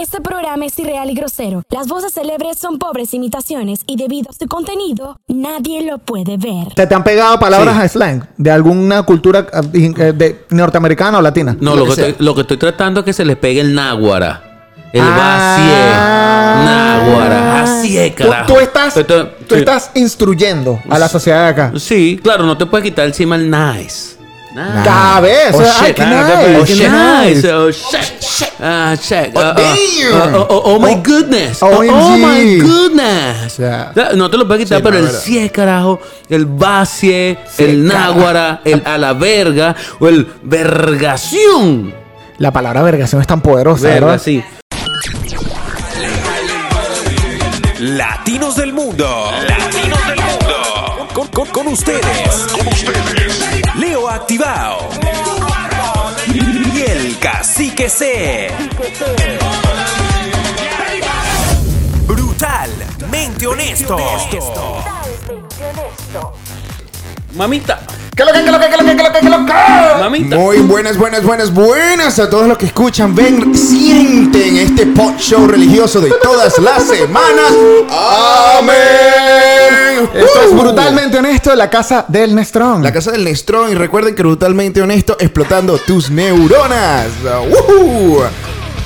Este programa es irreal y grosero. Las voces célebres son pobres imitaciones y debido a su contenido, nadie lo puede ver. ¿Te, te han pegado palabras a slang de alguna cultura eh, de norteamericana o latina? No, lo que, estoy, lo que estoy tratando es que se le pegue el náguara. El Ah. vacie. Náguara. Así es, Tú, carajo. tú estás, Esto- tú sí. estás instruyendo a la sociedad de acá. Sí, claro, no te puedes quitar encima el nice. Nice. Cada vez. Oh, shit. nice, oh, qué shit. nice. Oh, shit. Ah. Oh, damn. my goodness. Oh, oh, my goodness. No te lo puedes quitar, Sí, pero no, el cie, carajo, el vacie, Sí, el náguara, el a la verga o el vergación. La palabra vergación es tan poderosa, Verga, ¿verdad? sí. Latinos del mundo. Latinos del mundo. Con, con- con ustedes. Con ustedes. Leo Activado. Y el cacique C. Brutalmente honesto. Mamita, ¿Qué lo que, qué lo que, qué lo que, qué lo que, qué lo que? mamita. Muy buenas, buenas, buenas, buenas a todos los que escuchan, ven, sienten este pot show religioso de todas las semanas. Amén. Esto es Uh. brutalmente honesto, la casa del Nestrón. La casa del Nestrón y recuerden que brutalmente honesto explotando tus neuronas. ¡Woohoo!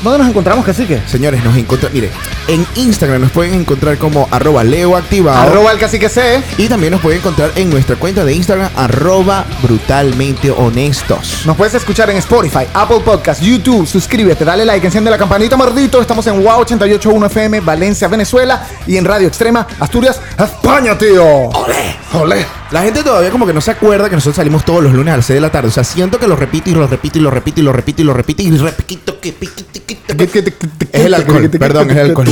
¿Dónde nos encontramos, cacique? Señores, nos encontramos, mire, en Instagram nos pueden encontrar como arroba leoactivado. Arroba el cacique C. Y también nos pueden encontrar en nuestra cuenta de Instagram, arroba brutalmente honestos. Nos puedes escuchar en Spotify, Apple Podcast, YouTube. Suscríbete, dale like, enciende la campanita, mordito. Estamos en WOW 881 FM, Valencia, Venezuela. Y en Radio Extrema, Asturias, España, tío. ¡Olé! ¡Olé! La gente todavía como que no se acuerda que nosotros salimos todos los lunes a las 6 de la tarde. O sea, siento que lo repito y lo repito y lo repito y lo repito y lo repito y repito que piquito, Es el alcohol, perdón, es el alcohol.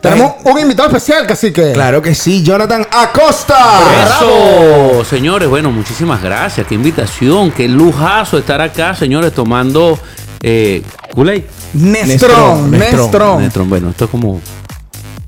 Tenemos un invitado especial, cacique. Claro que sí, Jonathan Acosta. Eso, señores, bueno, muchísimas gracias. Qué invitación, qué lujazo estar acá, señores, tomando eh, Kool-Aid. Nestrón, Nestrón, bueno, esto es como,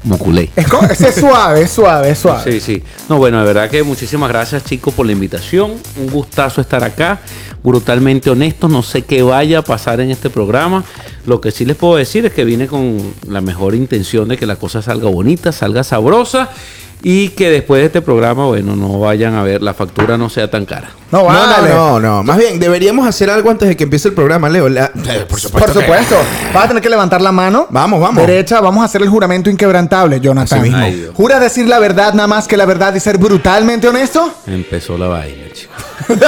como Kool-Aid. Es, es suave, es suave, es suave. Sí, sí. No, bueno, de verdad que muchísimas gracias, chicos, por la invitación. Un gustazo estar acá. Brutalmente honesto. No sé qué vaya a pasar en este programa. Lo que sí les puedo decir es que vine con la mejor intención de que la cosa salga bonita, salga sabrosa. Y que después de este programa, bueno, no vayan a ver, la factura no sea tan cara. No, No, vale. no, no, no. Más bien, deberíamos hacer algo antes de que empiece el programa, Leo. La- eh, por supuesto. Por que- supuesto. Vas a tener que levantar la mano. Vamos, vamos. Derecha, vamos a hacer el juramento inquebrantable, Jonathan. Así mismo. Ay, Dios. ¿Juras decir la verdad nada más que la verdad y ser brutalmente honesto? Empezó la vaina, chicos.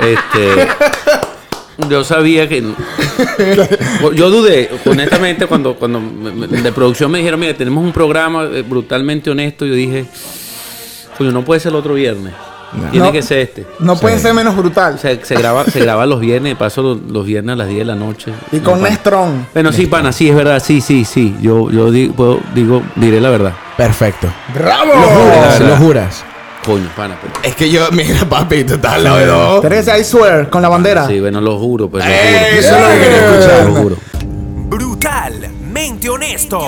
este. Yo sabía que. Yo dudé, honestamente, cuando, cuando de producción me dijeron, mire, tenemos un programa eh, brutalmente honesto. Yo dije, coño, no puede ser el otro viernes. Tiene No. que ser este. No pueden ser menos brutal. Se graba, se graba los viernes, paso los, los viernes a las 10 de la noche. y con No. Nestrón. Bueno, sí, pana, sí, es verdad, sí, sí, sí. Yo, yo di- puedo- digo, diré la verdad. Perfecto. ¡Bravo! Lo juras, lo juras. Coño, pana. pero- Es que yo, mira, papi, tú estás al lado de dos. Teresa, I swear, con la bandera. Sí, bueno, lo juro, pues lo Eso juro. es lo que quería escuchar. Lo juro. Brutalmente honesto.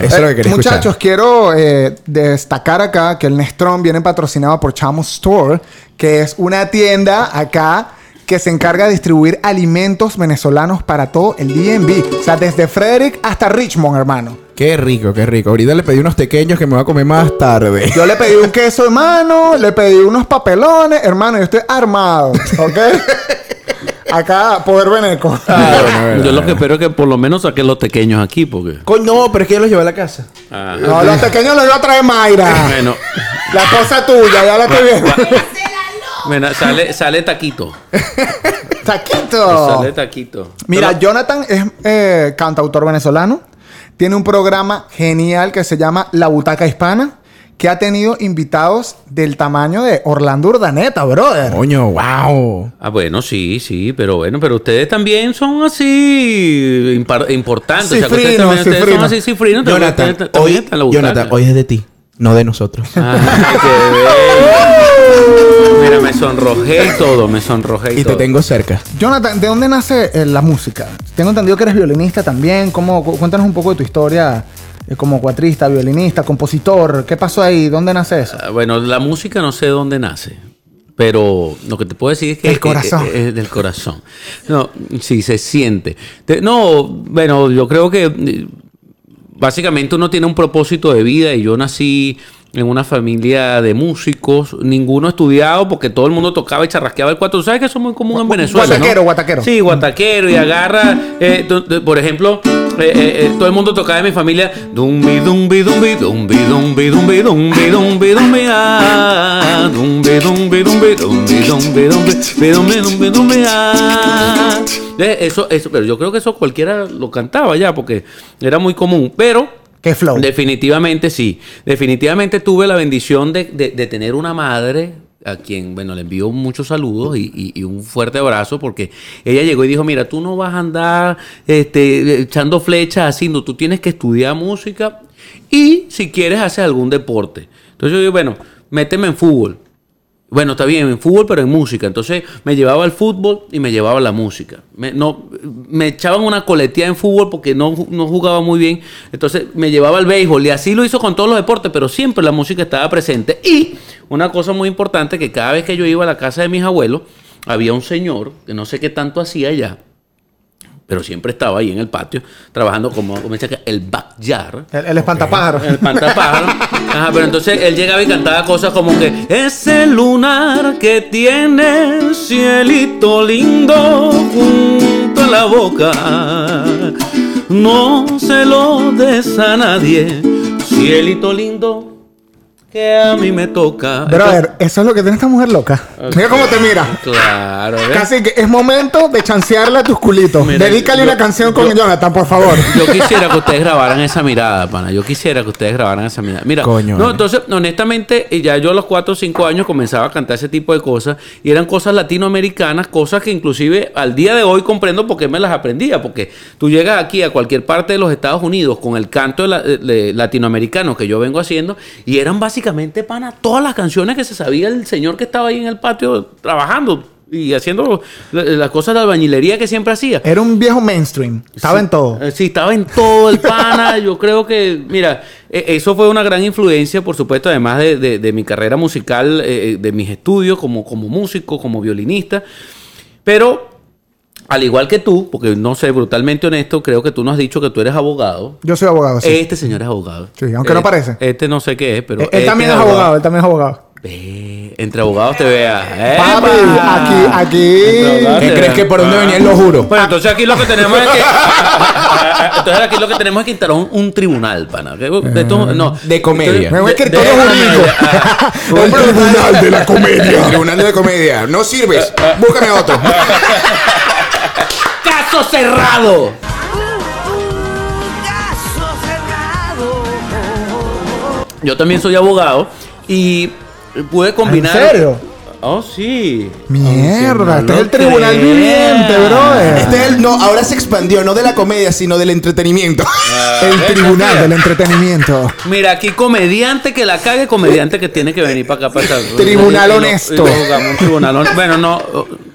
Eso es lo que quería Muchachos, escuchar. quiero eh, destacar acá que el Nestrón viene patrocinado por Chamo Store, que es una tienda acá que se encarga de distribuir alimentos venezolanos para todo el DMV. O sea, desde Frederick hasta Richmond, hermano. Qué rico, qué rico. Ahorita le pedí unos pequeños que me voy a comer más tarde. Yo le pedí un queso, hermano, le pedí unos papelones, hermano, yo estoy armado, ¿ok? Acá, poder veneco. Ah, Yo lo que espero es que por lo menos saquen los pequeños aquí, porque. Coño, no, pero es que yo los llevé a la casa. Ah, No, los pequeños los iba a traer Mayra. bueno, La cosa tuya, ya la estoy viendo. bueno, sale, sale taquito. Taquito. Sale taquito. Mira, Pero- Jonathan es eh, cantautor venezolano. Tiene un programa genial que se llama La Butaca Hispana, que ha tenido invitados del tamaño de Orlando Urdaneta, brother. Coño, wow. Ah, bueno, sí, sí, pero bueno, pero ustedes también son así importantes. o sea, que ustedes, también, ustedes son así cifrinos. Jonathan, también- hoy, están en la butaca. Jonathan, hoy es de ti, no de nosotros. Ay, qué bello. Mira, me sonrojé y todo, me sonrojé y, y te tengo cerca. Jonathan, ¿de dónde nace eh, la música? Tengo entendido que eres violinista también. ¿Cómo, cu- cuéntanos un poco de tu historia Eh, Como cuatrista, violinista, compositor. ¿Qué pasó ahí? ¿Dónde nace eso? Ah, Bueno, la música no sé dónde nace. Pero lo que te puedo decir es que Del corazón. Es, es del corazón. No, sí, se siente. Te- no, bueno, yo creo que eh, básicamente uno tiene un propósito de vida y yo nací en una familia de músicos, ninguno estudiado porque todo el mundo tocaba y charrasqueaba el cuatro. ¿Tú sabes que eso es muy común en Venezuela? ¿no? guataquero, guataquero. Sí, guataquero y agarra, eh, por ejemplo, eh, eh, eh, todo el mundo tocaba en mi familia dumbi dumbi dumbi dumbi dumbi dumbi dumbi dumbi dumbi ah dumbi dumbi dumbi dumbi dumbi dumbi dumbi dumbi dumbi ah Eh, eso eso pero yo creo que eso cualquiera lo cantaba ya porque era muy común pero ¿Qué? Definitivamente sí. Definitivamente tuve la bendición de, tener una madre a quien, bueno, le envío muchos saludos y, un fuerte abrazo porque ella llegó y dijo, mira, tú no vas a andar este, echando flechas no, tú tienes que estudiar música y si quieres hacer algún deporte. Entonces yo digo, bueno, méteme en fútbol. Bueno, está bien, en fútbol, pero en música. Entonces me llevaba al fútbol y me llevaba la música. Me, no, me echaban una coletía en fútbol porque no, no jugaba muy bien. Entonces me llevaba al béisbol y así lo hizo con todos los deportes, pero siempre la música estaba presente. Y una cosa muy importante, que cada vez que yo iba a la casa de mis abuelos, había un señor que no sé qué tanto hacía allá, pero siempre estaba ahí en el patio, trabajando como, como el backyard. El, el espantapájaro. El pantapájaro. Ajá, pero entonces él llegaba y cantaba cosas como que ese lunar que tiene el cielito lindo junto a la boca. No se lo des a nadie, cielito lindo que a mí me toca. Brother, eso es lo que tiene esta mujer loca. Mira cómo te mira. Claro, ¿ves? Casi que es momento de chancearle a tus culitos. Mira, Dedícale yo- una canción con yo- Jonathan, por favor. Yo quisiera que ustedes grabaran esa mirada, pana. Yo quisiera que ustedes grabaran esa mirada. Mira, Coño, no, vale. entonces, honestamente, eh, ya yo a los 4 o 5 años comenzaba a cantar ese tipo de cosas y eran cosas latinoamericanas, cosas que inclusive al día de hoy comprendo por qué me las aprendía, porque tú llegas aquí a cualquier parte de los Estados Unidos con el canto de la- de latinoamericano que yo vengo haciendo y eran básicamente, pana, todas las canciones que se sabía el señor que estaba ahí en el patio trabajando y haciendo la- las cosas de albañilería que siempre hacía. Era un viejo mainstream. Estaba en todo. Eh, Sí, estaba en todo el pana. Yo creo que, mira, eh, eso fue una gran influencia, por supuesto, además de, de- de mi carrera musical, eh, de mis estudios como, como músico, como violinista. Pero, al igual que tú, porque no sé, brutalmente honesto, creo que tú nos has dicho que tú eres abogado. Yo soy abogado, sí. Este señor es abogado. Sí, aunque no parece. Este no sé qué es, pero. él él este también es abogado, él también es abogado. Ve, entre abogados te vea. Papi, aquí, aquí. ¿Qué crees que por dónde venía lo juro? Bueno, entonces aquí lo que tenemos es que. entonces aquí lo que tenemos es que instalar un, un tribunal, pana. Esto- no. De comedia. Me voy a De- escritorio jurídico. El tribunal de la comedia. tribunal de la comedia. No sirves. Búscame otro. ¡Caso cerrado! Yo también soy abogado y pude combinar. ¿En serio? Oh, sí. Mierda, este es el tribunal viviente, brother. Este es el, no, ahora se expandió, no de la comedia, sino del entretenimiento. El tribunal del entretenimiento. Mira, aquí comediante que la cague, comediante que tiene que venir para acá para acá. Tribunal honesto. Bueno, no,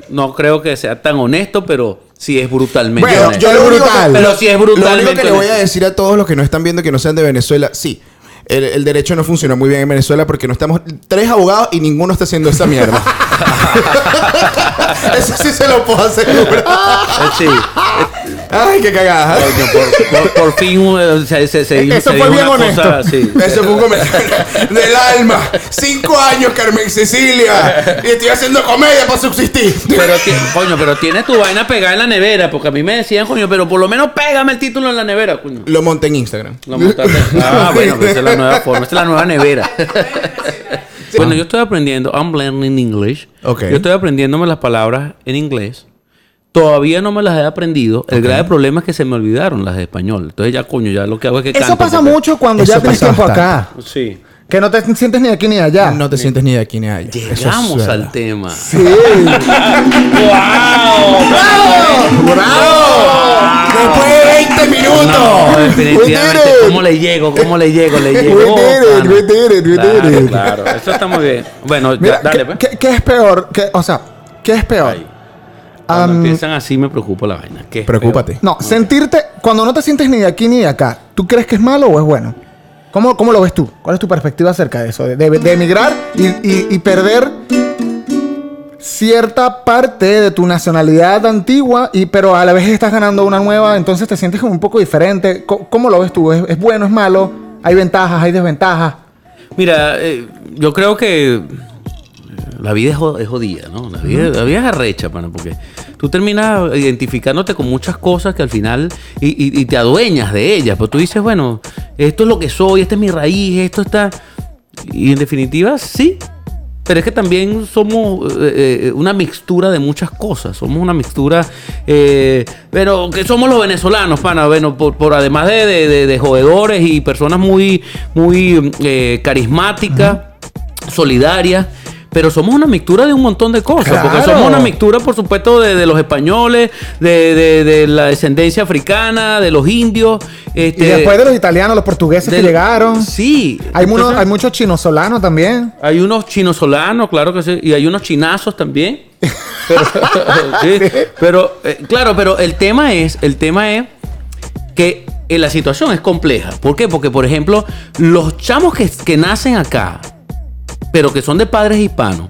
no creo que sea tan honesto, pero sí es brutalmente Bueno, honesto. yo lo brutal. Pero sí es Lo único brutalmente que le voy a decir a todos los que nos están viendo que no sean de Venezuela, sí. El, el derecho no funciona muy bien en Venezuela porque no estamos tres abogados y ninguno está haciendo esa mierda. Eso sí se lo puedo asegurar. Eh, Sí. Ay, qué cagada. Coño, por, por- por fin uh, se, se, se, Eso se fue dijo bien una honesto. cosa así. Eso fue un comentario del alma. Cinco años, Carmen Cecilia. Y estoy haciendo comedia para subsistir. Pero, coño, pero tienes tu vaina pegada en la nevera, porque a mí me decían, coño, pero por lo menos pégame el título en la nevera, coño. Lo monté en Instagram. Lo montaste. Ah, bueno, pues esa es la nueva forma, esa es la nueva nevera. Bueno, yo estoy aprendiendo, I'm learning English. Ok. Yo estoy aprendiéndome las palabras en inglés. Todavía no me las he aprendido. El grave problema es que se me olvidaron las de español. Entonces ya, coño, ya lo que hago es que Eso canto, pasa porque- mucho cuando Eso ya tienes tiempo acá. Sí. Que no te sientes ni aquí ni allá. No te sientes ni de aquí ni de allá. Es Llegamos al tema. Sí. Después de 20 minutos. No, definitivamente. We did it. ¿Cómo le llego? ¿Cómo le llego? Le llego. We did it, pana. we did it, we did Claro. Claro, eso está muy bien. Bueno, ya, Mira, dale, ¿qué, pues. qué- qué es peor? ¿Qué- o sea, ¿qué es peor? Ay. Cuando Am, empiezan así me preocupa la vaina. ¿Qué Preocúpate. No, sentirte, cuando no te sientes ni de aquí ni de acá, ¿tú crees que es malo o es bueno? ¿Cómo, cómo lo ves tú? ¿Cuál es tu perspectiva acerca de eso? De, de- de emigrar y, y- y perder cierta parte de tu nacionalidad antigua, y, pero a la vez estás ganando una nueva, entonces te sientes como un poco diferente. Co- ¿Cómo, lo ves tú? ¿Es, es bueno, es malo? ¿Hay ventajas, hay desventajas? Mira, eh, yo creo que la vida es, jo- es jodida, ¿no? La vida, la vida es arrecha, pana, porque tú terminas identificándote con muchas cosas que al final y, y- y te adueñas de ellas. Pero tú dices, bueno, esto es lo que soy, esta es mi raíz, esto está. Y en definitiva, sí. Pero es que también somos eh, eh, una mixtura de muchas cosas. Somos una mixtura. eh, pero que somos los venezolanos, pana. Bueno, por, por además de, de- y personas muy, muy eh, carismáticas, solidarias. Pero somos una mixtura de un montón de cosas. Porque somos una mixtura, por supuesto, de, de los españoles, de, de- de la descendencia africana, de los indios. Y Este, después de los italianos, los portugueses que llegaron. Sí. Hay, Entonces- hay muchos chinos solanos también. hay unos chinos solanos, claro que sí, y hay unos chinazos también. Pero, sí, pero, eh, claro, pero el tema es, el tema es que eh, la situación es compleja. ¿Por qué? Porque, por ejemplo, los chamos que, que nacen acá, pero que son de padres hispanos,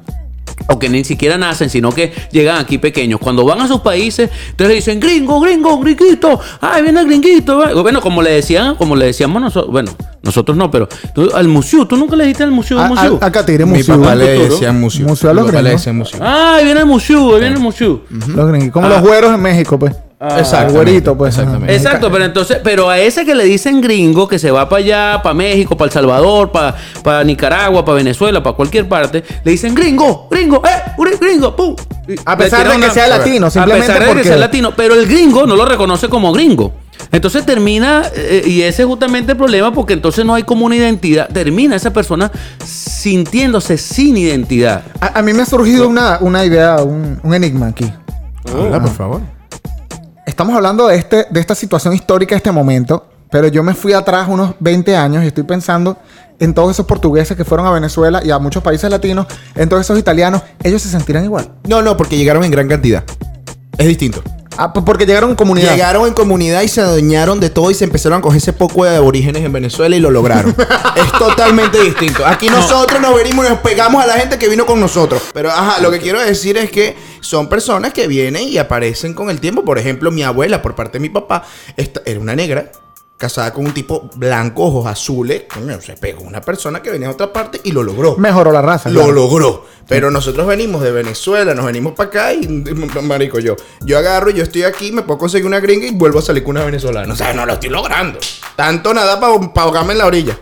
o que ni siquiera nacen, sino que llegan aquí pequeños. Cuando van a sus países, entonces le dicen, gringo, gringo, gringuito, ay, viene el gringuito. va". Bueno, como le decían, como le decíamos nosotros, bueno, nosotros no, pero tú, al museo, tú nunca le dijiste al museo, al museo. a- acá te diré Mi museo. papá le Futuro. decía museo. Museo a los Mi le gringos. decía museo. Ay, viene el museo, ahí viene el museo. Los gringos. Como Ah. los güeros en México, pues. Exactamente, el güerito, pues. exactamente. Exacto, pero entonces, pero a ese que le dicen gringo, que se va para allá, para México, para El Salvador, para Nicaragua, para Venezuela, para cualquier parte, le dicen gringo, gringo, eh, gri- gringo, pum. A pesar de que sea latino, simplemente A pesar de porque- que sea latino, pero el gringo no lo reconoce como gringo. Entonces termina, eh, y ese es justamente el problema, porque entonces no hay como una identidad. Termina esa persona sintiéndose sin identidad. A, a mí me ha surgido una, una idea, un, un enigma aquí. Habla, por favor. Estamos hablando de, este, de esta situación histórica, este momento, pero yo me fui atrás unos 20 años y estoy pensando en todos esos portugueses que fueron a Venezuela y a muchos países latinos, en todos esos italianos, ellos se sentirán igual. No, no, porque llegaron en gran cantidad. Es distinto. Ah, p- porque llegaron en comunidad. Llegaron en comunidad y se adueñaron de todo y se empezaron a coger ese poco de aborígenes en Venezuela y lo lograron. es totalmente distinto. Aquí nosotros nos venimos y nos pegamos a la gente que vino con nosotros. Pero ajá, lo que quiero decir es que son personas que vienen y aparecen con el tiempo. Por ejemplo, mi abuela, por parte de mi papá, esta- era una negra. Casada con un tipo blanco, ojos azules, coño, se pegó una persona que venía de otra parte y lo logró. Mejoró la raza. Lo claro. logró. Pero nosotros venimos de Venezuela, nos venimos para acá y, marico, yo, yo agarro, yo estoy aquí, me puedo conseguir una gringa y vuelvo a salir con una venezolana. O sea, no lo estoy logrando. Tanto nada para ahogarme en la orilla.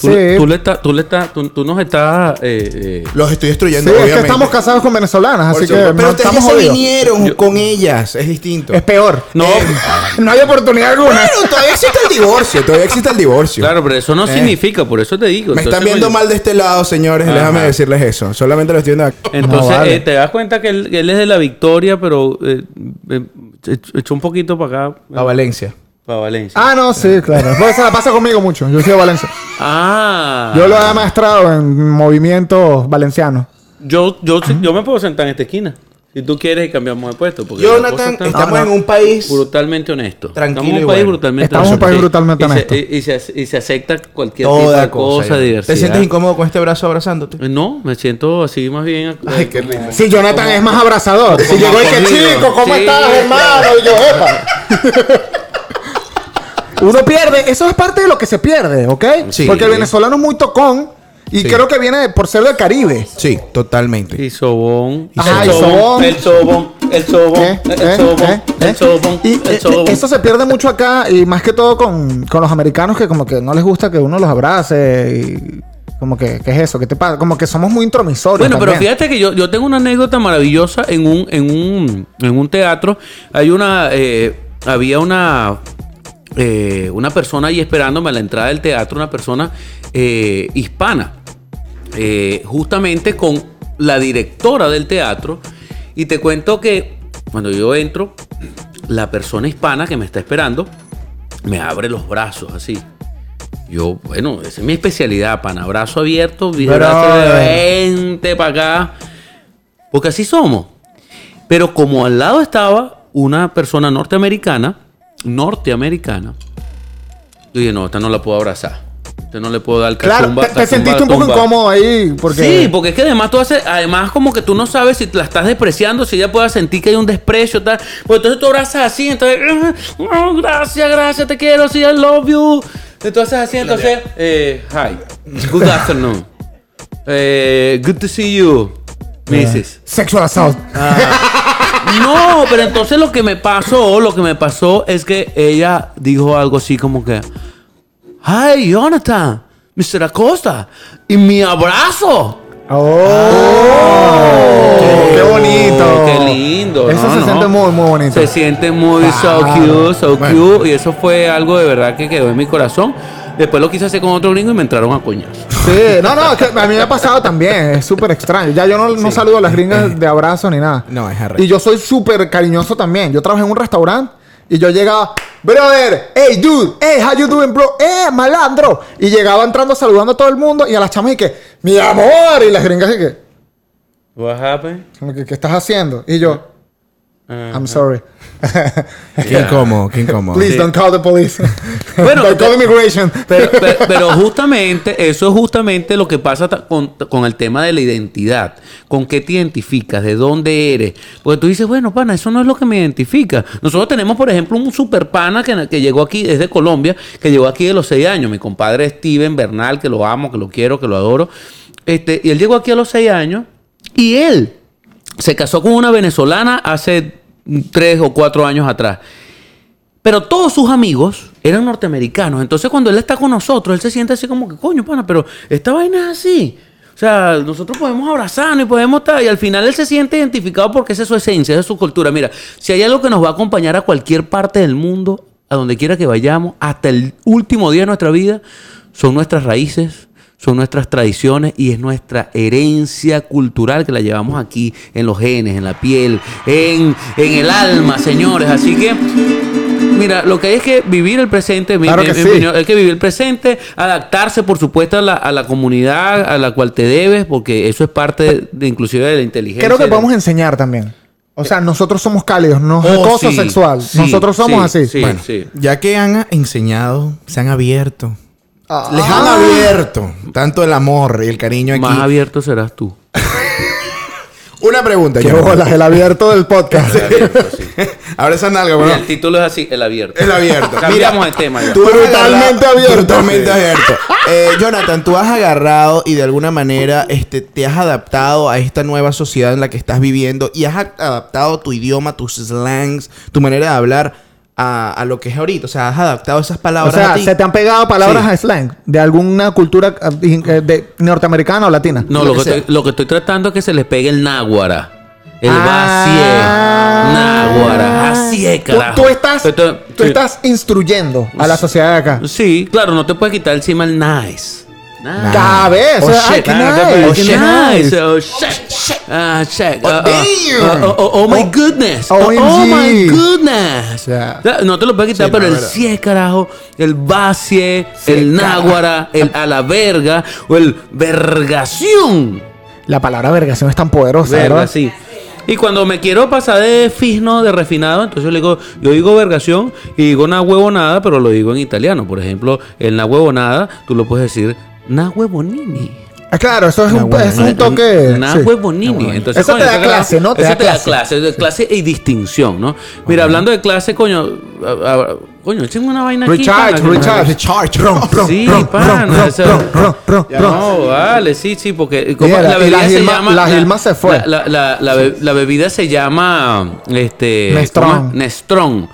Tú, Sí. tú le estás, tú le estás, tú, tú nos estás eh, eh, Los estoy Sí, destruyendo, es que estamos casados con venezolanas, Por así que pero ustedes ya se jodidos. vinieron con ellas, es distinto. Es peor. No, No hay oportunidad alguna. Bueno, todavía existe el divorcio, todavía existe el divorcio. claro, pero eso no significa, por eso te digo. Me Entonces, están viendo mal de este lado, señores. Ajá. Déjame decirles eso. Solamente lo estoy viendo aquí. Entonces, No, vale. eh, te das cuenta que él, él es de la victoria, pero eh, eh, ech- echó un poquito para acá, A Valencia. Para Valencia. Ah, no, sí, claro. Pues se la pasa conmigo mucho. Yo soy de Valencia. Ah. Yo lo he maestrado en movimientos valencianos. Yo, yo, sí- yo me puedo sentar en esta esquina. Si tú quieres y cambiamos de puesto. Porque Jonathan, está estamos en un país. brutalmente honesto. Tranquilo Estamos en un país bueno. brutalmente Estamos en un honesto. país Sí. brutalmente y se- honesto. y, se, y se acepta cualquier Toda tipo de cosa. cosa. ¿Te sientes incómodo con este brazo abrazándote? Eh, No, me siento así más bien. eh, Ay, qué lindo. Si Jonathan es más abrazador. Si llegó y que chico, ¿cómo Sí, estás, hermano? Y yo, epa. Uno pierde, eso es parte de lo que se pierde, ¿ok? Sí. Porque el venezolano es muy tocón y Sí. creo que viene por ser del Caribe. Sí, totalmente. Y sobón. Ajá, el y sobón. El sobón. El sobón. ¿Eh? El ¿Eh? sobón. ¿Eh? El ¿Eh? sobón. Y El eh, sobón. eso se pierde mucho acá y más que todo con, con los americanos que como que no les gusta que uno los abrace y como que, ¿qué es eso? ¿Qué te pasa? Como que somos muy intromisorios. Bueno, pero fíjate que yo, yo tengo una anécdota maravillosa en un, en un, en un teatro. Hay una, eh, había una, eh, una persona ahí esperándome a la entrada del teatro, una persona eh, hispana, eh, justamente con la directora del teatro. Y te cuento que cuando yo entro, la persona hispana que me está esperando me abre los brazos así. Yo, bueno, esa es mi especialidad, pan. Abrazo abierto, brazo de eh. 20 para acá. Porque así somos. Pero como al lado estaba una persona norteamericana, norteamericana, yo dije, no, esta no la puedo abrazar. Esta no le puedo dar Claro, cachumba, te, te sentiste un poco tumba. incómodo ahí porque... Sí, porque es que además tú haces, además como que tú no sabes si la estás despreciando, si ella pueda sentir que hay un desprecio, tal. Pues entonces tú abrazas así, entonces, "Oh, gracias, gracias, te quiero, sí, I love you. Entonces así, entonces, eh, hi, good afternoon, eh, good to see you, Mrs. Sexual assault. No, pero entonces lo que me pasó, lo que me pasó es que ella dijo algo así como que, Hi, Jonathan, Mr. Acosta, y mi abrazo. ¡Oh! ¡Qué bonito! Qué lindo. Eso no, se no. siente muy, muy bonito. Se siente muy so Claro. cute, so Bueno. cute. Y eso fue algo de verdad que quedó en mi corazón. Después lo quise hacer con otro gringo y me entraron a coñazo. Sí, no, no, es que a mí me ha pasado también. Es súper extraño. Ya yo no, no saludo a las gringas de abrazo ni nada. No, es arrecho. Y yo soy súper cariñoso también. Yo trabajé en un restaurante y yo llegaba, brother, hey, dude, hey, how you doing, bro? Eh, malandro. Y llegaba entrando saludando a todo el mundo y a las chamas y que, mi amor. Y las gringas y que, What happened? como que, ¿qué estás haciendo? Y yo, I'm sorry. Qué incómodo, qué incómodo. Please Sí. don't call the police. Bueno, don't call immigration. Pero, pero, pero justamente, eso es justamente lo que pasa con, con el tema de la identidad. ¿Con qué te identificas? ¿De dónde eres? Porque tú dices, bueno, pana, eso no es lo que me identifica. Nosotros tenemos, por ejemplo, un super pana que, que llegó aquí, es de Colombia, que llegó aquí de los seis años. Mi compadre Steven Bernal, que lo amo, que lo quiero, que lo adoro. Este, y él llegó aquí a los seis años y él se casó con una venezolana hace tres o cuatro años atrás. Pero todos sus amigos eran norteamericanos. Entonces, cuando él está con nosotros, él se siente así como que, coño, pana, pero esta vaina es así. O sea, nosotros podemos abrazarnos y podemos estar. Y al final él se siente identificado porque esa es su esencia, esa es su cultura. Mira, si hay algo que nos va a acompañar a cualquier parte del mundo, a donde quiera que vayamos, hasta el último día de nuestra vida, son nuestras raíces, son nuestras tradiciones y es nuestra herencia cultural que la llevamos aquí en los genes, en la piel, en, en el alma, señores. Así que, mira, lo que hay es que vivir el presente, Claro mi- que mi sí. hay que vivir el presente, adaptarse, por supuesto, a la, a la comunidad a la cual te debes, porque eso es parte de, de inclusive de la inteligencia. Creo que de- podemos enseñar también. O sea, nosotros somos cálidos, no es Oh, cosa sí, sexual. sí, nosotros somos sí, así. sí, Bueno, sí. ya que han enseñado, se han abierto. Ah. Les han abierto tanto el amor y el cariño aquí. Más abierto serás tú. Una pregunta. Qué bolas, el abierto del podcast. El abierto, sí. Ahora esa nalga, Mira, bueno. el título es así, el abierto. El abierto. Cambiamos de tema ya. tú Brutalmente abierto. Brutalmente abierto. Eh, Jonathan, tú has agarrado y de alguna manera este, te has adaptado a esta nueva sociedad en la que estás viviendo y has adaptado tu idioma, tus slangs, tu manera de hablar a, a lo que es ahorita. O sea, has adaptado esas O palabras sea, a ti. se te han pegado palabras Sí. a slang de alguna cultura eh, de norteamericana o latina. No, Lo lo que que, sea. estoy, lo que estoy tratando es que se les pegue el náguara. El Ah. vacié. Náguara. Así es, Tú, carajo. tú estás, Esto- tú sí. estás instruyendo a la sociedad de acá. Sí, claro, no te puedes quitar encima el nice. Nice. Cada vez. Oh, Ay, shit. nice, qué qué nice. nice. Oh, shit. Ah, check. Oh, damn. Oh, oh, oh, my goodness. Oh, oh, my goodness. No te lo puedes quitar, pero el cie, carajo, el vacie, el náguara, el a la verga o el vergación. La palabra vergación es tan poderosa, ¿verdad? sí. Y cuando me quiero pasar de fino, de refinado, entonces yo le digo, yo digo vergación y digo una huevonada, pero lo digo en italiano. Por ejemplo, el na huevonada, tú lo puedes decir na huevonini. Ah, Claro, eso es un, Una es un toque. Na sí. huevonini. Entonces, Eso te da clase, ¿no? Te eso da te da clase. clase, clase y distinción, ¿no? Mira, hablando de clase, coño, a- a- coño, échame una vaina aquí. Richard, pana, que- Richard. Recharge. Sí, ron, pana, ron, eso- ron, ron, ron, Ya, ron. No, vale, sí, sí, porque como Mira, la bebida la se Gilma- llama. la Gilma se fue. La, la- la- la be- la bebida se llama. Este. Nestrón. Nestrón.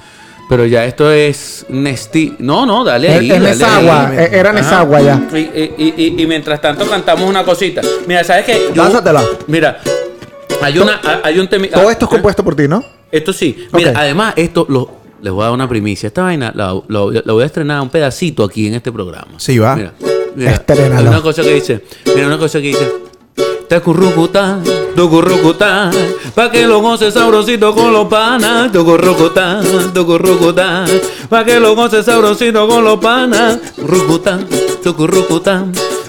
Pero ya esto es Nesti. No, no, dale ahí. es dale Nesagua, ahí. eh, era Ajá. Nesagua ya. Y, y- y- mientras tanto cantamos una cosita. Mira, ¿sabes qué? Yo- Lánzatela. Mira, hay, una, hay un tema. Todo esto es compuesto por ti, ¿no? Esto sí. Mira, además, esto lo, les voy a dar una primicia. Esta vaina la, la- la voy a estrenar un pedacito aquí en este programa. Sí, va. Mira, mira, Estrénalo. hay una cosa que dice. Mira, una cosa que dice. Te currucutá, tu currucutá, pa' que lo goces sabrosito con los panas. Tu currucutá, tu currucutá, pa' que lo goces sabrosito con los panas. Currucutá, tu currucutá,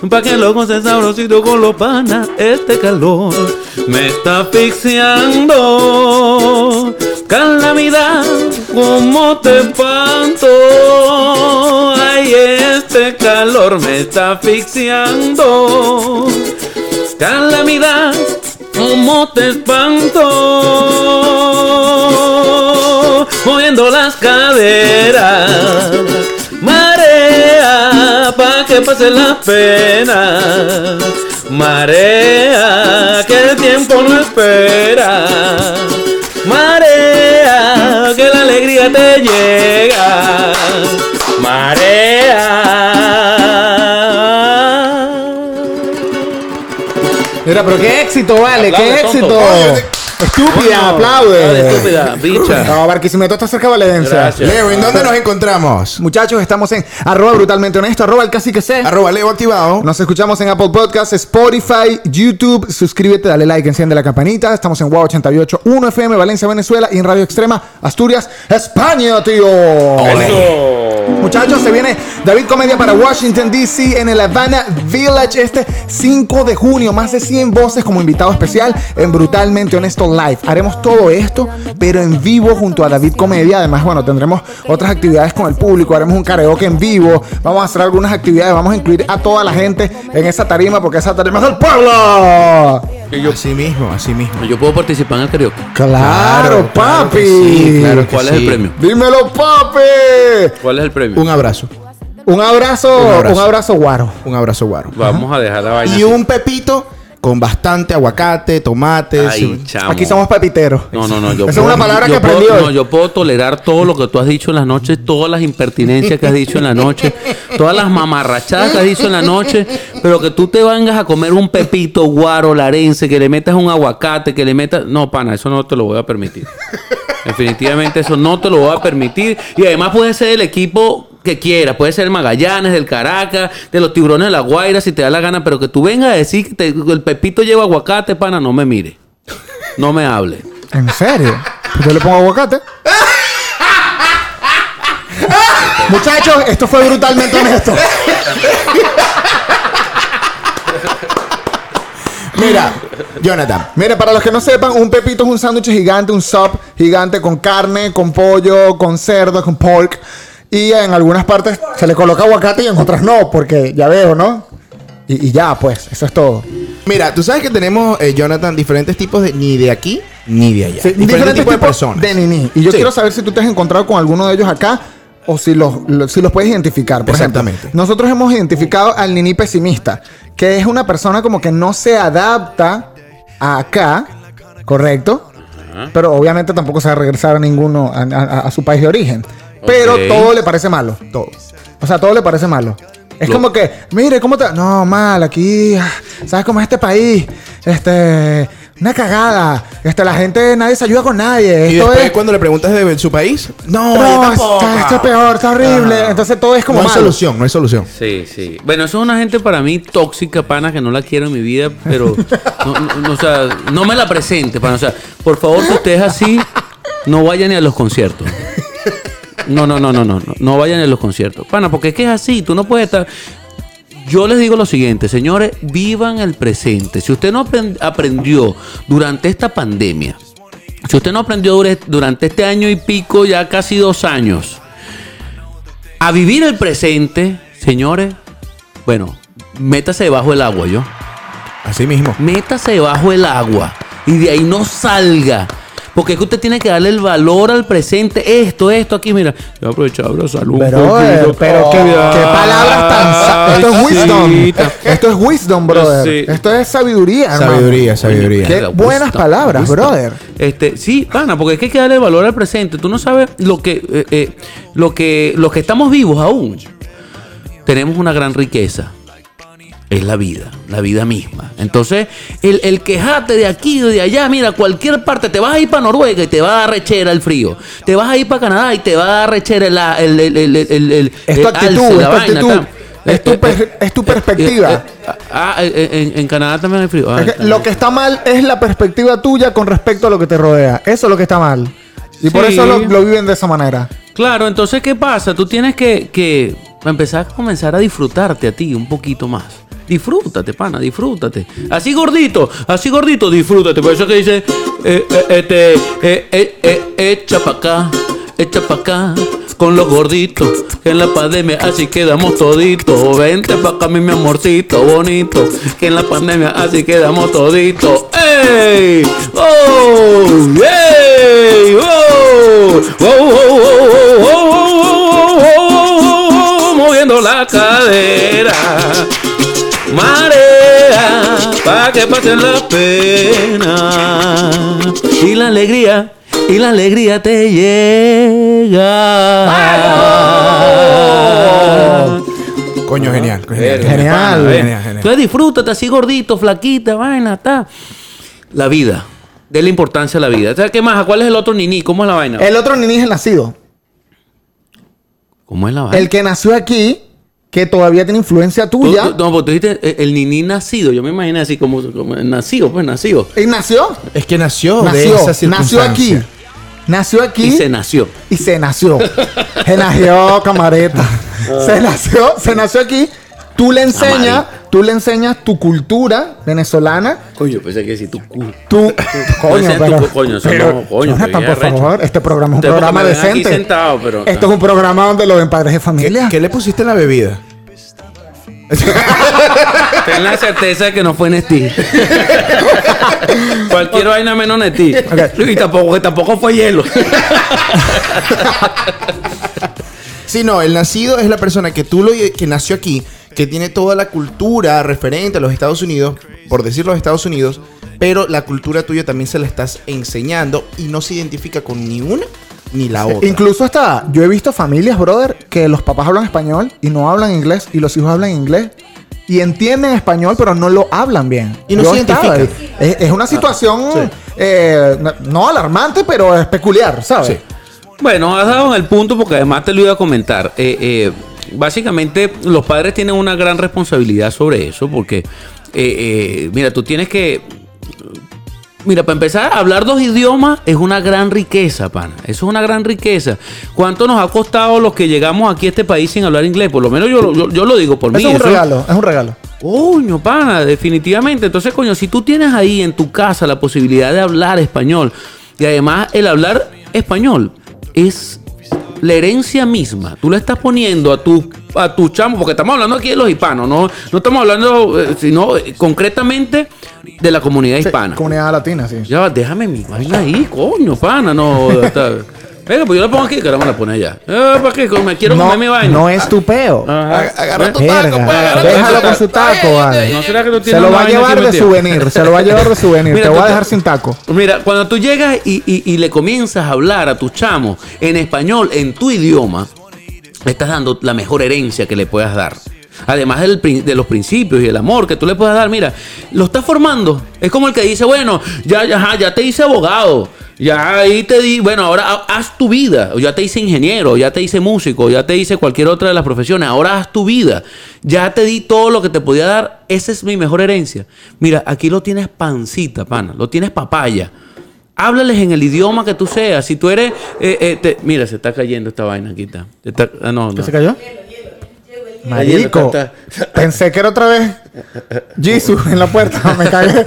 Pa' que lo goces sabrosito con los panas. Este calor me está asfixiando. Calamidad, como te espanto. Ay, este calor me está asfixiando. Calamidad, como te espanto. Moviendo las caderas. Marea, pa' que pase la pena. Marea, que el tiempo no espera. Marea, que la alegría te llega. Marea. Pero qué éxito, vale, qué éxito. Estúpida, aplaude. Estúpida, bicha. No, Barquisimeto está cerca de Valencia. Gracias. Leo, ¿en dónde nos encontramos? Muchachos, estamos en arroba brutalmente honesto, arroba el cacique C. Arroba Leo activado. Nos escuchamos en Apple Podcasts, Spotify, YouTube. Suscríbete, dale like, enciende la campanita. Estamos en WOW 88, 1 FM, Valencia, Venezuela. Y en Radio Extrema, Asturias, España, tío. Muchachos, se viene David Comedia para Washington, D.C. en el Havana Village este 5 de junio. Más de 100 voces como invitado especial en Brutalmente Honesto Live. Haremos todo esto, pero en vivo junto a David Comedia. Además, bueno, tendremos otras actividades con el público. Haremos un karaoke en vivo. Vamos a hacer algunas actividades. Vamos a incluir a toda la gente en esa tarima porque esa tarima es del pueblo. Así mismo, así mismo. Yo puedo participar en el karaoke. Claro, papi. sí, claro ¿Cuál es sí. el premio? Dímelo, papi. ¿Cuál es el premio? Un abrazo. Un abrazo, Un un abrazo. guaro. Un abrazo, guaro. Vamos a dejar la vaina. Y así. un pepito con bastante aguacate, tomates. Ay, chamo. Aquí somos pepiteros. No, no, no. Yo Esa es puedo- una palabra yo que puedo- aprendí hoy. No, yo puedo tolerar todo lo que tú has dicho en las noches, todas las impertinencias que has dicho en la noche, todas las mamarrachadas que has dicho en la noche, pero que tú te vengas a comer un pepito guaro larense, que le metas un aguacate, que le metas. No, pana, eso no te lo voy a permitir. Definitivamente eso no te lo voy a permitir. Y además puede ser el equipo que quieras. Puede ser Magallanes, del Caracas, de los Tiburones de la Guaira, si te da la gana. Pero que tú vengas a decir que el Pepito lleva aguacate, pana, no me mire. No me hable. ¿En serio? Yo le pongo aguacate. Muchachos, esto fue brutalmente honesto. Mira, Jonathan. Mire, para los que no sepan, un pepito es un sándwich gigante, un sub gigante con carne, con pollo, con cerdo, con pork. Y en algunas partes se le coloca aguacate y en otras no, porque ya veo, ¿no? Y, y ya, pues, eso es todo. Mira, tú sabes que tenemos, eh, Jonathan, diferentes tipos de ni de aquí ni de allá. Sí, diferentes tipos de personas. de nini. Y yo Sí. quiero saber si tú te has encontrado con alguno de ellos acá o si los, lo- si los puedes identificar. Por ejemplo, Exactamente. nosotros hemos identificado al nini pesimista, que es una persona como que no se adapta a acá, ¿correcto? Pero obviamente tampoco se va a regresar a ninguno a, a- a su país de origen. Pero todo le parece malo. Todo. O sea, todo le parece malo. Es Lo- como que, mire, ¿cómo te.? No, mal, aquí. ah, ¿Sabes cómo es este país? Este. Una cagada. Este, la gente, nadie se ayuda con nadie. Y Esto después es. cuando le preguntas de su país, no, No, está, es peor, está horrible. Ah. Entonces todo es como no hay malo. solución, no hay solución. Sí, sí. Bueno, eso es una gente para mí tóxica, pana, que no la quiero en mi vida, pero no, no- no, o sea, no me la presente, pana. O sea, por favor, si usted es así, no vaya ni a los conciertos. No, no, no, no, no, no, no vayan a los conciertos. Pana, porque es que es así, tú no puedes estar. Yo les digo lo siguiente, señores, vivan el presente. Si usted no aprend- aprendió durante esta pandemia, si usted no aprendió durante este año y pico, ya casi dos años, a vivir el presente, señores, bueno, métase debajo del agua, yo. Así mismo. Métase debajo del agua y de ahí no salga. Porque es que usted tiene que darle el valor al presente. Esto, esto, aquí, mira. Yo voy a aprovechar para salud. Pero, eh, pero qué, qué palabras tan. Esto es wisdom. Esto es wisdom, brother. Sí. Esto es sabiduría, hermano. Sabiduría, sabiduría. Qué buenas palabras, brother. Este, sí, pana, porque es que hay que darle el valor al presente. Tú no sabes lo que, eh, eh, lo que, los que estamos vivos aún. Tenemos una gran riqueza. Es la vida, la vida misma. Entonces, el, el quejate de aquí o de allá, mira, cualquier parte, te vas a ir para Noruega y te va a dar rechera el frío. Te vas a ir para Canadá y te va a dar rechera el, el, el, el, el, el- Es tu actitud, alce, es tu vaina, actitud. Es tu Eh, eh, per- es tu eh, perspectiva. Ah, eh, en, en Canadá también hay frío. Ah, Es que lo que está mal es la perspectiva tuya con respecto a lo que te rodea. Eso es lo que está mal. Y por Sí. eso lo, lo viven de esa manera. Claro, entonces, ¿qué pasa? Tú tienes que, que empezar a comenzar a disfrutarte a ti un poquito más. Disfrútate, pana, disfrútate. Así gordito, así gordito, disfrútate. Por eso que dice, eh, eh, este, eh, eh, eh, echa pa' acá, echa pa' acá, con los gorditos, que en la pandemia así quedamos toditos. Vente pa' acá, mi, amorcito bonito, que en la pandemia así quedamos toditos. ¡Ey! ¡Oh! ¡Ey! ¡Oh! ¡Oh! ¡Oh! ¡Oh! ¡Oh! ¡Oh! ¡Oh! Moviendo la cadera marea para que pasen la pena y la alegría y la alegría te llega. Coño, genial. Genial. Verga, Genial. pana, ve. Genial, genial. Entonces disfrútate así gordito, flaquita, vaina, está. La vida. De la importancia a la vida. ¿Sabes qué más? ¿Cuál es el otro nini? ¿Cómo es la vaina? El otro niño es el nacido. ¿Cómo es la vaina? El que nació aquí, que todavía tiene influencia Tú- tuya. tú- no, porque tú dijiste eh, el niní nacido. Yo me imaginé así como, como nacido, pues nacido. ¿Y nació? Es que nació, de Nació. esa Nació aquí. Nació aquí. Y se nació. y se nació. se nació, camareta. se nació, se nació aquí. Tú le enseñas, tú le enseñas tu cultura venezolana. Coño, pensé que si tú. cu- Tú, coño, tu pero, co- coño, eso pero, no, coño, Jonathan, por favor, este programa es un porque programa decente. sentado, pero- Esto es un programa donde lo ven padres de ¿Qué, familia. qué le pusiste en la bebida? Ten la certeza de que no fue Nestí. Cualquier vaina menos Nestí. Y tampoco, que tampoco fue hielo. Sí, no, el nacido es la persona que tú lo que nació aquí, que tiene toda la cultura referente a los Estados Unidos, por decir los Estados Unidos, pero la cultura tuya también se la estás enseñando y no se identifica con ni una ni la otra. Incluso hasta yo he visto familias, brother, que los papás hablan español y no hablan inglés y los hijos hablan inglés y entienden español pero no lo hablan bien. Y no Yo se identifican. Es, es una situación sí. eh, no- no alarmante pero es peculiar, ¿sabes? Sí. Bueno, has dado en el punto porque además te lo iba a comentar. Eh, eh, básicamente, los padres tienen una gran responsabilidad sobre eso porque, eh, eh, mira, tú tienes que. Mira, para empezar, hablar dos idiomas es una gran riqueza, pana. Eso es una gran riqueza. ¿Cuánto nos ha costado los que llegamos aquí a este país sin hablar inglés? Por lo menos yo, lo- yo, yo lo digo por mí. Es un Eso- regalo, es un regalo. Coño, pana, definitivamente. Entonces, coño, si tú tienes ahí en tu casa la posibilidad de hablar español y además el hablar español es la herencia misma. Tú le estás poniendo a tu a tu chamo, porque estamos hablando aquí de los hispanos, no, no estamos hablando, eh, sino eh, concretamente de la comunidad Sí, hispana. comunidad latina, sí. Ya, déjame mi vaina ahí, coño, pana, no. está- Venga, pues yo la pongo aquí, que ahora me la pone allá. Eh, ¿Para qué? Me quiero No, comer mi vaina. no es tu peo. Ajá. Agarra tu Verga, taco, pues, agarra déjalo con su taco, vale. ¿No será que tú tienes Se lo va a llevar de souvenir, se lo va a llevar de souvenir. Mira, Te voy a dejar sin taco. Mira, cuando tú llegas y, y- y le comienzas a hablar a tus chamos en español, en tu idioma, le estás dando la mejor herencia que le puedas dar. Además del de los principios y el amor que tú le puedas dar, mira, lo estás formando. Es como el que dice, bueno, ya, ya, ya te hice abogado. Ya ahí te di, bueno, ahora ha- haz tu vida. O Ya te hice ingeniero, ya te hice músico, ya te hice cualquier otra de las profesiones. Ahora haz tu vida. Ya te di todo lo que te podía dar. Esa es mi mejor herencia. Mira, aquí lo tienes pancita, pana. Lo tienes papaya. Háblales en el idioma que tú seas. Si tú eres. eh, eh, te- mira, se está cayendo esta vaina aquí. Está, Está- ah, no, no. ¿Qué se cayó? Marico, pensé que era otra vez Jesus en la puerta. Me cagué.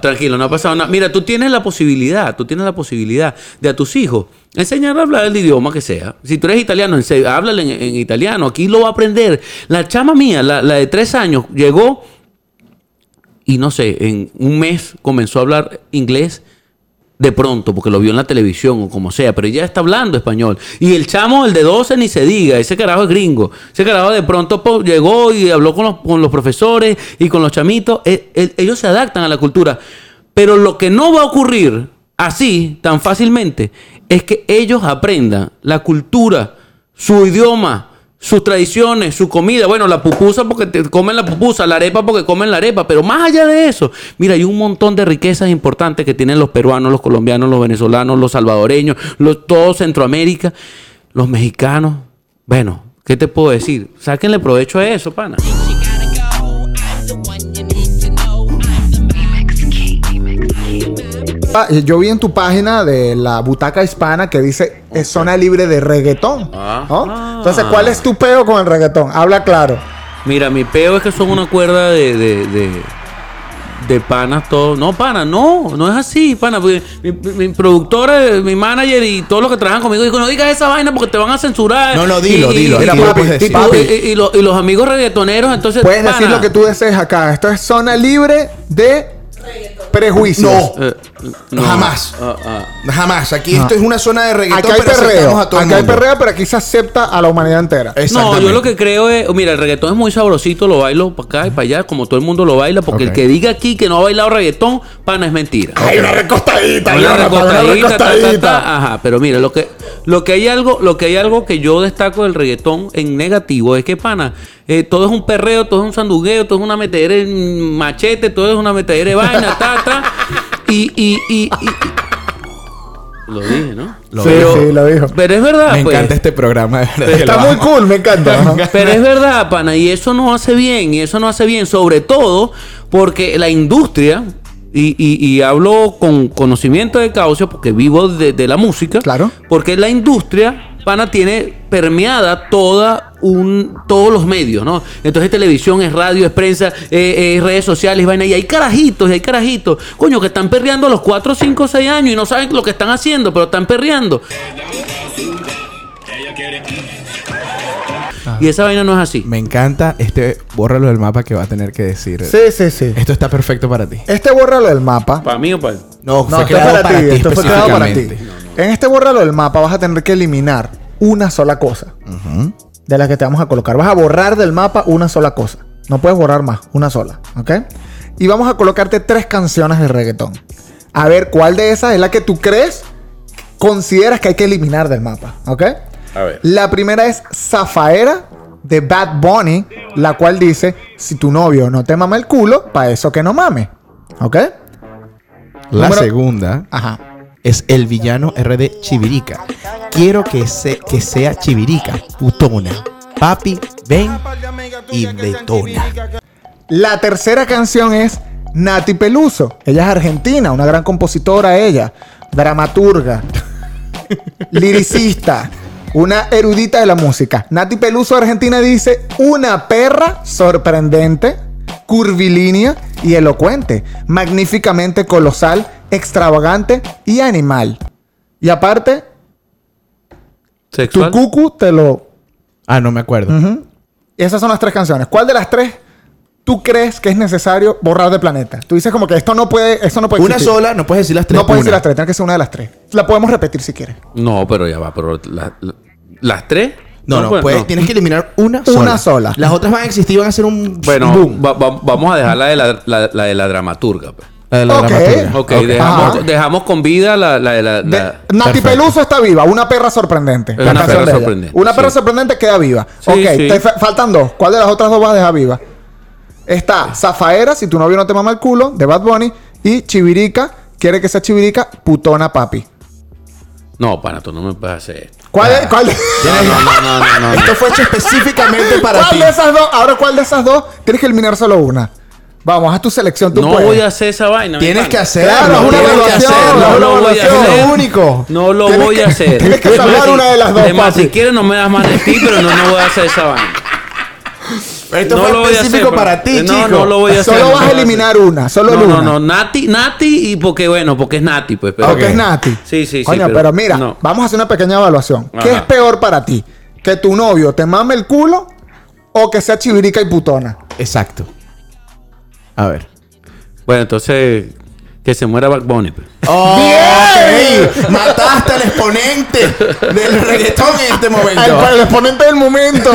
Tranquilo, no ha pasado nada. Mira, tú tienes la posibilidad, tú tienes la posibilidad de a tus hijos enseñar a hablar el idioma que sea. Si tú eres italiano, háblale en, en italiano. Aquí lo va a aprender. La chama mía, la de tres años, llegó y no sé, en un mes comenzó a hablar inglés de pronto, porque lo vio en la televisión o como sea, pero ella está hablando español. Y el chamo, el de 12, ni se diga, ese carajo es gringo. Ese carajo de pronto llegó y habló con los, profesores y con los chamitos. E- e- ellos se adaptan a la cultura. Pero lo que no va a ocurrir así, tan fácilmente, es que ellos aprendan la cultura, su idioma, sus tradiciones, su comida. Bueno, la pupusa porque te comen la pupusa, la arepa porque comen la arepa. Pero más allá de eso, mira, hay un montón de riquezas importantes que tienen los peruanos, los colombianos, los venezolanos, los salvadoreños, los, todo Centroamérica, los mexicanos. Bueno, ¿qué te puedo decir? Sáquenle provecho a eso, pana. Yo vi en tu página de la butaca hispana que dice es zona libre de reggaetón. Ah. ¿no? Entonces, ¿cuál es tu peo con el reggaetón? Habla claro. Mira, mi peo es que son una cuerda de, de, de, de panas todos. No, pana, no, no es así, pana. porque Mi, mi- mi productora, mi manager y todos los que trabajan conmigo digo, no digas esa vaina porque te van a censurar. No, no, dilo, dilo, y- papi, y- decir. y- papi. y- y los- y los amigos reggaetoneros, entonces. Puedes decir lo que tú desees acá. Esto es zona libre de prejuicios. No. eh, no. Jamás. Ah, ah. Jamás. Aquí esto es una zona de reggaetón, Aquí hay pero perreo. a todo el Aquí hay perreo, pero aquí se acepta a la humanidad entera. No, yo lo que creo es, mira, el reggaetón es muy sabrosito, lo bailo para acá y para allá, como todo el mundo lo baila, porque el que diga aquí que no ha bailado reggaetón, pana, es mentira. Hay una recostadita, Una Jonathan, una recostadita, ta, ta, recostadita. ta. Ajá, pero mira, lo que, lo que hay algo, lo que hay algo que yo destaco del reggaetón en negativo es que pana, eh, todo es un perreo, todo es un sandugueo, todo es una metedera en machete, todo es una metedera de vaina, ta, ta. Y, y, y, y- y- lo dije, ¿no? Sí, sí, lo dijo. Pero es verdad, Me pues. encanta este programa. de verdad que Está muy amo. cool, me encanta. Pero es verdad, pana, y eso no hace bien, y eso no hace bien, sobre todo porque la industria, y, y- y hablo con conocimiento de causa, porque vivo de, de la música, Claro. porque la industria, pana, tiene permeada toda un, todos los medios, ¿no? Entonces televisión, es radio, es prensa, eh, es redes sociales, vaina, y hay carajitos, y hay carajitos, coño, que están perreando a los 4, 5, 6 años y no saben lo que están haciendo, pero están perreando. Y esa vaina no es así. Me encanta este bórralo del mapa que va a tener que decir. Sí, sí, sí. Esto está perfecto para ti. Este bórralo del mapa. ¿Para mí o para No, No, fue esto creado para ti, esto fue creado para ti. En este bórralo del mapa vas a tener que eliminar una sola cosa de la que te vamos a colocar. Vas a borrar del mapa una sola cosa. No puedes borrar más, una sola, ¿ok? Y vamos a colocarte tres canciones de reggaetón. A ver cuál de esas es la que tú crees, consideras que hay que eliminar del mapa, ¿ok? A ver. La primera es Zafaera de Bad Bunny, la cual dice, si tu novio no te mama el culo, para eso que no mame, ¿ok? La Número- segunda Ajá. es el villano RD Chivirica. Quiero que, se, que sea Chivirica, putona. Papi, ven y detona. La tercera canción es Nati Peluso. Ella es argentina, una gran compositora ella, dramaturga, liricista, una erudita de la música. Nati Peluso argentina dice una perra sorprendente, curvilínea y elocuente, magníficamente colosal, extravagante y animal. Y aparte, tu cucu te lo Ah, no me acuerdo. Esas son las tres canciones. ¿Cuál de las tres tú crees que es necesario borrar del planeta? Tú dices como que esto no puede, esto no puede Una existir. sola, no puedes decir las tres. No puedes decir las tres, tiene que ser una de las tres. La podemos repetir si quieres. No, pero ya va, pero la- la- las tres. No, no, pues, puedes, tienes que eliminar una sola. Una sola. Las otras van a existir, van a ser un Bueno, boom. va- va- vamos a dejar la de la, la- la de la dramaturga. pues. La de la Ok. dramaturga. Ok, Ok. Dejamos, con vida la, la de la. De- la- Nati perfecto. Peluso está viva, una perra sorprendente. Una perra sorprendente, Una perra sí. sorprendente queda viva. Sí, ok, sí. te fa- faltan dos. ¿Cuál de las otras dos vas a dejar viva? Está Zafaera, si tu novio no te mama el culo, de Bad Bunny. Y Chivirica, quiere que sea Chivirica, putona papi. No, pana, tú no me puedes hacer esto. ¿Cuál, de, cuál, de- No, no, no, no, no, no. Esto fue hecho específicamente para ¿Cuál ti. de esas dos? Ahora, ¿cuál de esas dos? Tienes que eliminar solo una. Vamos, haz tu selección. Tú No puedes. voy a hacer esa vaina. Tienes que hacerlo. Claro, es una tienes que evaluación, es No lo voy a hacer. Es lo único. No lo Tienes voy que- a hacer. tienes que Es salvar una de las dos, Es más, papi. si quieres no me das más de ti, pero no, no voy a hacer esa vaina. Esto no fue lo voy a específico hacer, para ti, no, chico. No, lo voy a hacer. Solo no vas a eliminar una, solo no, una. No, no, Nati, Nati y porque bueno, porque es Nati, pues. Pero, Porque Ok. es Nati. Sí, sí, sí, Coño, pero, pero mira, vamos a hacer una pequeña evaluación. ¿Qué es peor para ti? ¿Que tu novio te mame el culo o que sea chivirica y putona? Exacto. A ver. Bueno, entonces que se muera Back Bunny. pues. Oh, ¡Bien! Mataste al exponente del reggaetón en este momento. el exponente del momento.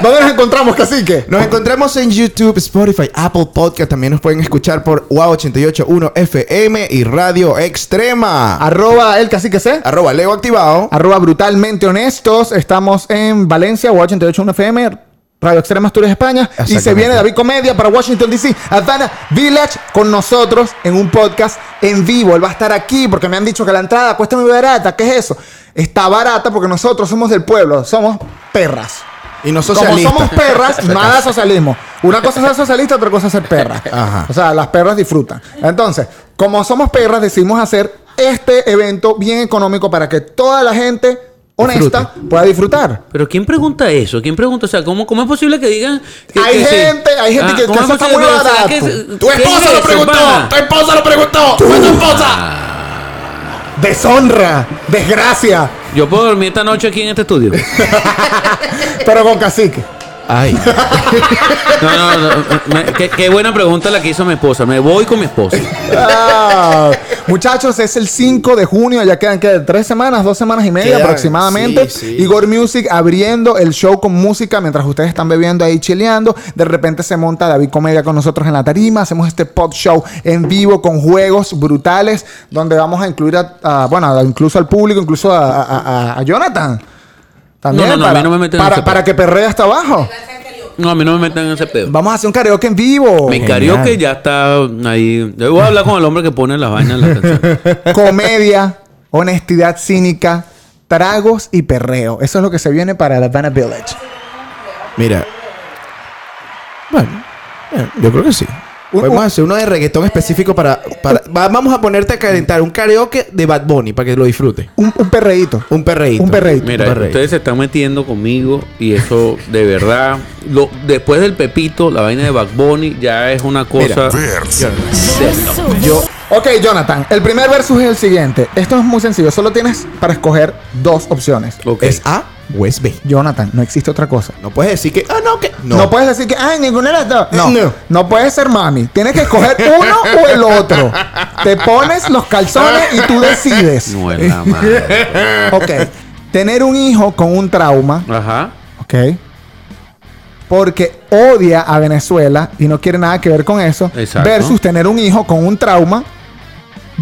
¿Dónde nos encontramos, cacique? Nos encontramos en YouTube, Spotify, Apple Podcast. También nos pueden escuchar por Wow 881 FM y Radio Extrema. Arroba el cacique C. Arroba Leo Activado. Arroba brutalmente honestos. Estamos en Valencia, 88 FM, Radio Extrema Asturias, España. Y se viene David Comedia para Washington DC, Havana Village, con nosotros en un podcast en vivo. Él va a estar aquí porque me han dicho que la entrada cuesta muy barata. ¿Qué es eso? Está barata porque nosotros somos del pueblo, somos perras. Y no Como socialista. somos perras, nada socialismo. Una cosa es ser socialista, otra cosa es ser perra. Ajá. O sea, las perras disfrutan. Entonces, como somos perras, decidimos hacer este evento bien económico para que toda la gente honesta pueda disfrutar. Pero ¿quién pregunta eso? ¿Quién pregunta? O sea, ¿cómo, cómo es posible que digan que, Hay que sí? gente- hay gente que- ¿cómo que es eso está muy Pero, o sea, barato. ¿qué- Tu esposa es lo preguntó. pana? Tu esposa lo preguntó. Fue tu esposa. Deshonra, desgracia, Yo puedo dormir esta noche aquí en este estudio. pero con cacique. Ay. No, no, no. me- qué, qué buena pregunta la que hizo mi esposa. Me voy con mi esposa. Ah, muchachos, es el 5 de junio, ya quedan que tres semanas, dos semanas y media Quedan, aproximadamente. sí, sí. Igor Music abriendo el show con música mientras ustedes están bebiendo ahí chileando. De repente se monta David Comedia con nosotros en la tarima. Hacemos este pop show en vivo con juegos brutales donde vamos a incluir a, a- bueno, a- incluso al público, incluso a, a- a- a Jonathan. También No, no, no, a para, mí no me meten en para, ese para que perrea hasta abajo. No, a mí no me metan en ese pedo. Vamos a hacer un karaoke en vivo. Mi karaoke ya está ahí. Yo voy a hablar con el hombre que pone las vainas en la canción. Comedia, honestidad cínica, tragos y perreo. Eso es lo que se viene para la Havana Village. Mira. Bueno, bueno, yo creo que sí. Un- Podemos un- hacer uno de reggaetón específico para, para- va- Vamos a ponerte a calentar un karaoke de Bad Bunny para que lo disfrutes. Un, un perreíto. Un perreíto. Un perreíto. Mira, ustedes se están metiendo conmigo y eso de verdad. Lo, después del Pepito, la vaina de Back Bunny ya es una cosa. Yo, Ok, Jonathan. El primer versus es el siguiente. Esto es muy sencillo. Solo tienes para escoger dos opciones. Ok. ¿Es A o es B? Jonathan, no existe otra cosa. No puedes decir que. Ah, no, que. No. puedes decir que, ay, ninguna de las dos. No, no. No. puedes ser mami. Tienes que escoger uno o el otro. Te pones los calzones y tú decides. No es la madre. Ok. Tener un hijo con un trauma. Ajá. Ok. Porque odia a Venezuela y no quiere nada que ver con eso. Exacto. Versus tener un hijo con un trauma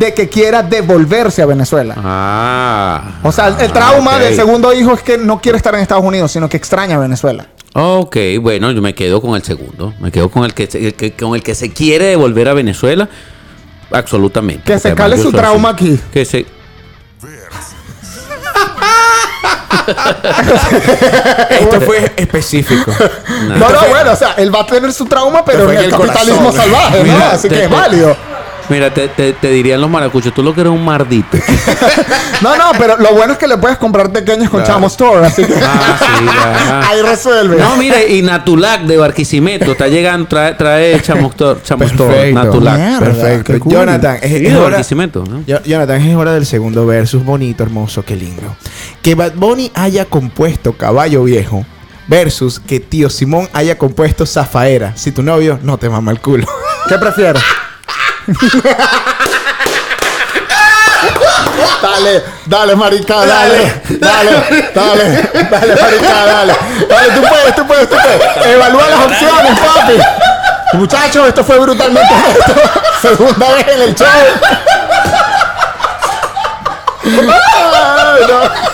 de que quiera devolverse a Venezuela. Ah. O sea, el, trauma ok. del segundo hijo es que no quiere estar en Estados Unidos, sino que extraña a Venezuela. Ok, bueno, yo me quedo con el segundo. Me quedo con el que, se- el que- con el que se quiere devolver a Venezuela. Absolutamente. Que se cale su trauma así. aquí. Que se. Esto fue específico. No, no, bueno, o sea, él va a tener su trauma, pero en el el capitalismo corazón. salvaje, ¿no? Mira, Así que es válido. Mira, te, te- te dirían los maracuchos, tú lo que eres un mardito. No, no, pero lo bueno es que le puedes comprar pequeños con Chamo Store, así que Ah, sí, ya. ahí resuelve. No, mire, y Natulac de Barquisimeto está llegando, trae, trae Chamostor, Chamostor, Perfecto. Natulac. Mierda, Perfecto. cool. Jonathan, es, Sí, es de hora, Barquisimeto, ¿no? Jonathan, es hora del segundo versus. Bonito, hermoso, qué lindo. Que Bad Bunny haya compuesto Caballo Viejo versus que Tío Simón haya compuesto Zafaera. Si tu novio no te mama el culo. ¿Qué prefieres? Dale, dale, marica, dale, dale, dale, dale, marica, dale. Dale, tú puedes, tú puedes, tú puedes. Evalúa las opciones, papi. Muchachos, esto fue brutalmente honesto. Segunda vez en el show. Ay, no.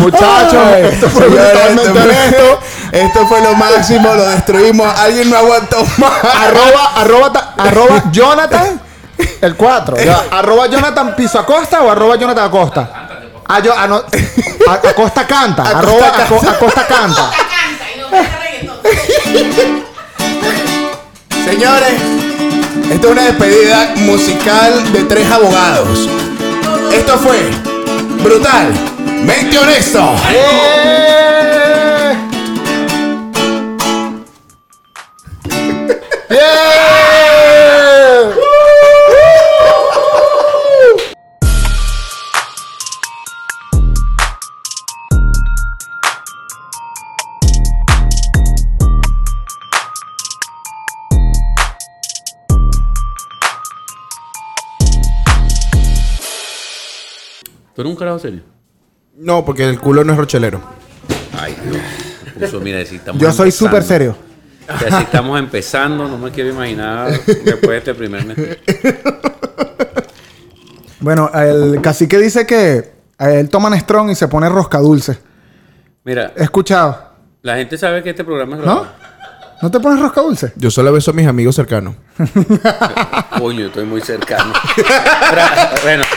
Muchachos, esto fue brutalmente esto, esto fue lo máximo, lo destruimos. Alguien no aguantó más. arroba, arroba, ta- arroba Jonathan, el 4. Arroba Jonathan Piso Acosta o arroba Jonathan Acosta. Ah, yo, ah, no, A- Acosta canta. Acosta arroba canta. Aco- Acosta canta. Señores, esto es una despedida musical de tres abogados. Esto fue brutal, mente honesto. ¡Eh! ¡Yeah! ¿Tú eres un carajo serio? No, porque el culo no es rochelero. Ay, Dios. Puso, mira, si estamos Yo soy empezando. súper serio. Ya si estamos empezando, no me quiero imaginar después de este primer mes. Bueno, el cacique dice que él toma Nestrón y se pone rosca dulce. Mira, He escuchado. la gente sabe que este programa es ¿No? grabado. ¿No te pones rosca dulce? Yo solo beso a mis amigos cercanos. Coño, estoy muy cercano. Pero, bueno,